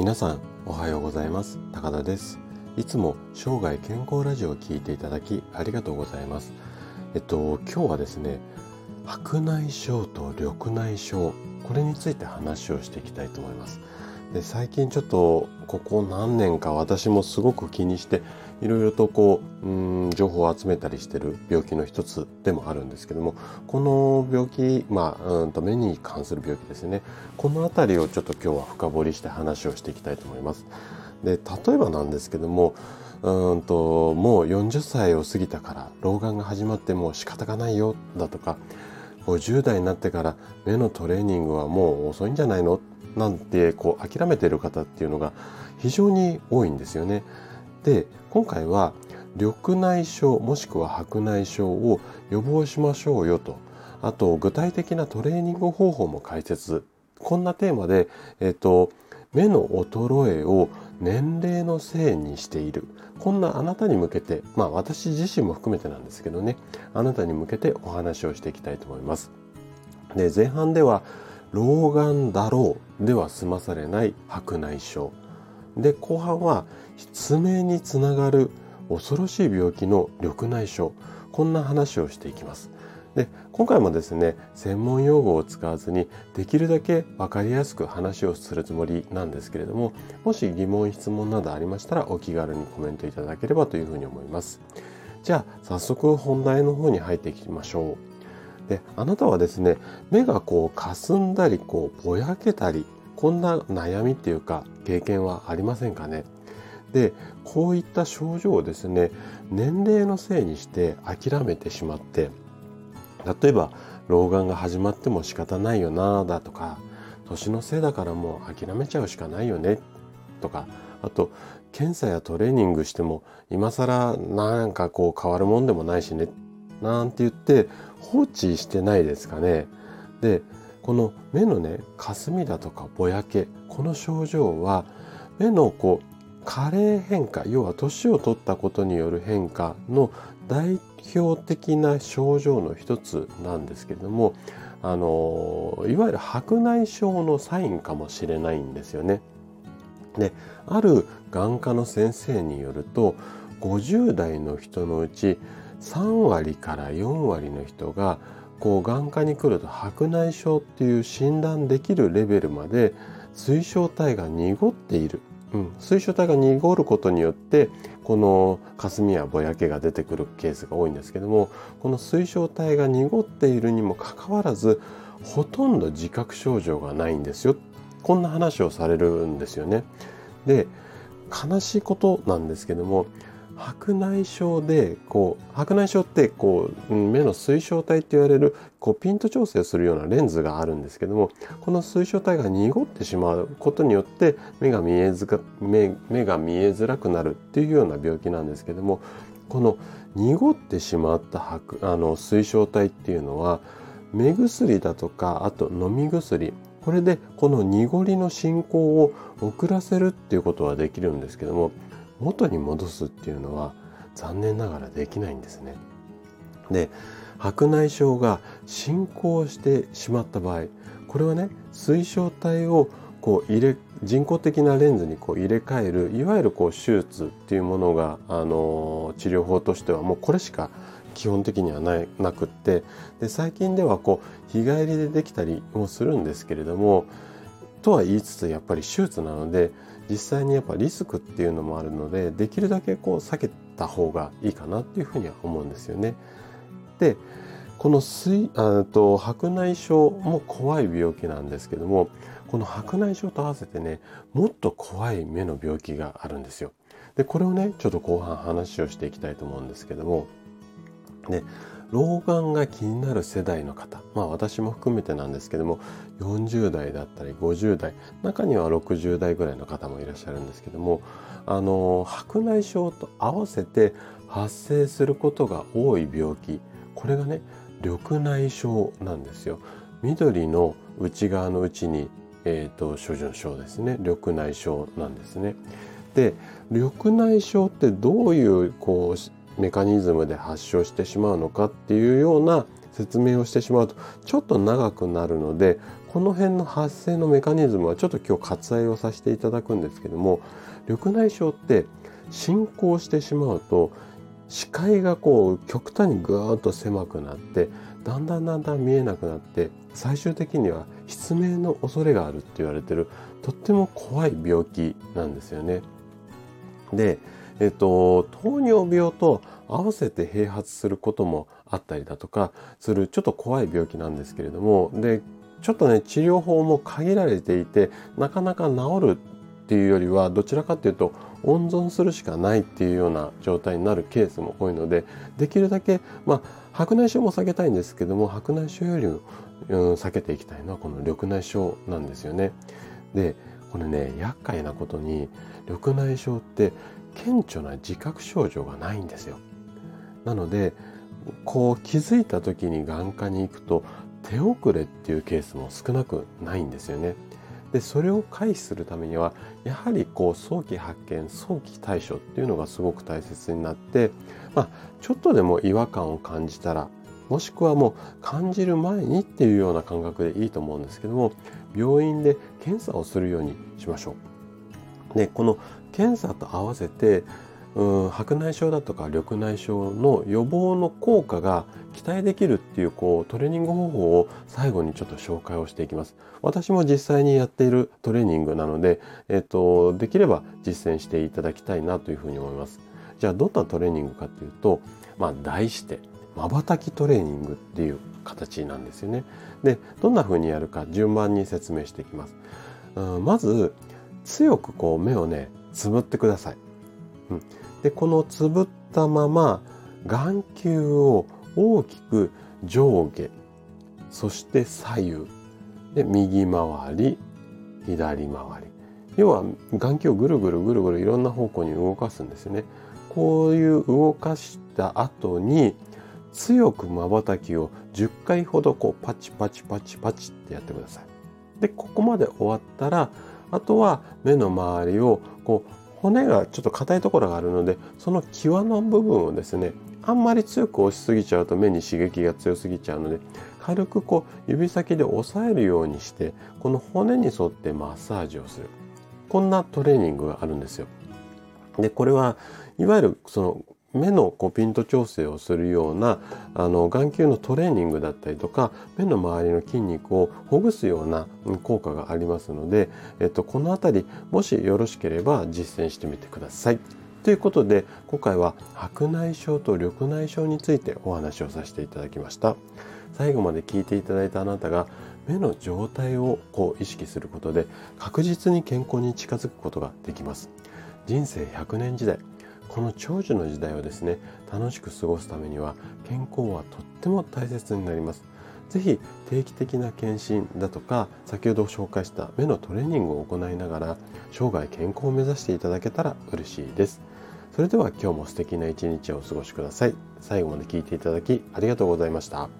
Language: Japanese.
皆さんおはようございます。高田です。いつも生涯健康ラジオを聞いていただきありがとうございます。えっと今日はですね白内障と緑内障これについて話をしていきたいと思います。で最近ちょっとここ何年か私もすごく気にしていろいろとこううん情報を集めたりしてる病気の一つでもあるんですけどもこの病気まあうんと目に関する病気ですね。この辺りをちょっと今日は深掘りして話をしていきたいと思います。で例えばなんですけどもうんともう40歳を過ぎたから老眼が始まってもう仕方がないよだとか50代になってから目のトレーニングはもう遅いんじゃないのなんてこう諦めている方っていうのが非常に多いんですよね。で今回は緑内障もしくは白内障を予防しましょうよとあと具体的なトレーニング方法も解説こんなテーマで、えっと、目の衰えを年齢のせいにしているこんなあなたに向けてまあ私自身も含めてなんですけどねあなたに向けてお話をしていきたいと思います。で前半では老眼だろうでは済まされない白内障。で後半は失明につながる恐ろしい病気の緑内障。こんな話をしていきます。で今回もですね専門用語を使わずにできるだけ分かりやすく話をするつもりなんですけれどももし疑問質問などありましたらお気軽にコメントいただければというふうに思います。じゃあ早速本題の方に入っていきましょう。であなたはですね目がこう霞んだりこうぼやけたりこんな悩みっていうか経験はありませんかね？でこういった症状をですね年齢のせいにして諦めてしまって例えば老眼が始まっても仕方ないよなだとか年のせいだからもう諦めちゃうしかないよねとかあと検査やトレーニングしても今更なんかこう変わるもんでもないしねなんて言って放置してないですかね。でこの目のね霞だとかぼやけこの症状は目のこう加齢変化要は年を取ったことによる変化の代表的な症状の一つなんですけれどもあのいわゆる白内障のサインかもしれないんですよね。である眼科の先生によると50代の人のうち3割から4割の人がこう眼科に来ると白内障っていう診断できるレベルまで水晶体が濁っている。うん、水晶体が濁ることによってこの霞やぼやけが出てくるケースが多いんですけどもこの水晶体が濁っているにもかかわらずほとんど自覚症状がないんですよ。こんな話をされるんですよね。で悲しいことなんですけども白内障でこう白内障ってこう目の水晶体って言われるこうピント調整するようなレンズがあるんですけどもこの水晶体が濁ってしまうことによって目が見えずか目目が見えづらくなるっていうような病気なんですけどもこの濁ってしまった白あの水晶体っていうのは目薬だとかあと飲み薬これでこの濁りの進行を遅らせるっていうことはできるんですけども元に戻すっていうのは残念ながらできないんですね。で白内障が進行してしまった場合これはね水晶体をこう入れ人工的なレンズにこう入れ替えるいわゆるこう手術っていうものがあの治療法としてはもうこれしか基本的にはないなくってで最近ではこう日帰りでできたりもするんですけれどもとは言いつつやっぱり手術なので実際にやっぱリスクっていうのもあるのでできるだけこう避けた方がいいかなっていうふうには思うんですよね。でこの水あと白内障も怖い病気なんですけどもこの白内障と合わせてねもっと怖い目の病気があるんですよ。でこれをねちょっと後半話をしていきたいと思うんですけどもで老眼が気になる世代の方まあ私も含めてなんですけども40代だったり50代中には60代ぐらいの方もいらっしゃるんですけどもあの白内障と合わせて発生することが多い病気これがね緑内障なんですよ。緑の内側のうちに、えーと、症状症ですね。緑内障なんですね。で緑内障ってどういうこうメカニズムで発症してしまうのかっていうような説明をしてしまうとちょっと長くなるのでこの辺の発生のメカニズムはちょっと今日割愛をさせていただくんですけども緑内障って進行してしまうと視界がこう極端にぐーっと狭くなってだんだんだんだん見えなくなって最終的には失明の恐れがあるって言われてるとっても怖い病気なんですよね。で、えっと、糖尿病と合わせて併発することもあったりだとかするちょっと怖い病気なんですけれどもでちょっとね治療法も限られていてなかなか治るっていうよりはどちらかというと温存するしかないっていうような状態になるケースも多いのでできるだけまあ白内障も避けたいんですけども白内障よりも、うん、避けていきたいのはこの緑内障なんですよね。でこれね厄介なことに緑内障って顕著な自覚症状がないんですよ。なのでこう気づいた時に眼科に行くと手遅れっていうケースも少なくないんですよね。でそれを回避するためにはやはりこう早期発見早期対処っていうのがすごく大切になって、まあ、ちょっとでも違和感を感じたらもしくはもう感じる前にっていうような感覚でいいと思うんですけども病院で検査をするようにしましょう。でこの検査と合わせてうん白内障だとか緑内障の予防の効果が期待できるっていうこうトレーニング方法を最後にちょっと紹介をしていきます。私も実際にやっているトレーニングなので、えっと、できれば実践していただきたいなというふうに思います。じゃあどんなトレーニングかっていうと、まあ題して瞬きトレーニングっていう形なんですよね。で、どんな風にやるか順番に説明していきます。うんまず強くこう目をねつぶってください。うん、でこのつぶったまま眼球を大きく上下そして左右で右回り左回り要は眼球をぐるぐるぐるぐるいろんな方向に動かすんですよね。こういう動かした後に強く瞬きを10回ほどこうパチパチパチパチってやってください。でここまで終わったらあとは目の周りをこう骨がちょっと硬いところがあるのでその際の部分をですねあんまり強く押しすぎちゃうと目に刺激が強すぎちゃうので軽くこう指先で押さえるようにしてこの骨に沿ってマッサージをするこんなトレーニングがあるんですよ。でこれはいわゆるその目のこうピント調整をするようなあの眼球のトレーニングだったりとか目の周りの筋肉をほぐすような効果がありますので、えっと、この辺りもしよろしければ実践してみてください。ということで今回は白内障と緑内障についてお話をさせていただきました。最後まで聞いていただいたあなたが目の状態をこう意識することで確実に健康に近づくことができます。人生100年時代この長寿の時代をですね楽しく過ごすためには健康はとっても大切になります。是非定期的な検診だとか先ほど紹介した目のトレーニングを行いながら生涯健康を目指していただけたら嬉しいです。それでは今日も素敵な一日をお過ごしください。最後まで聞いていただきありがとうございました。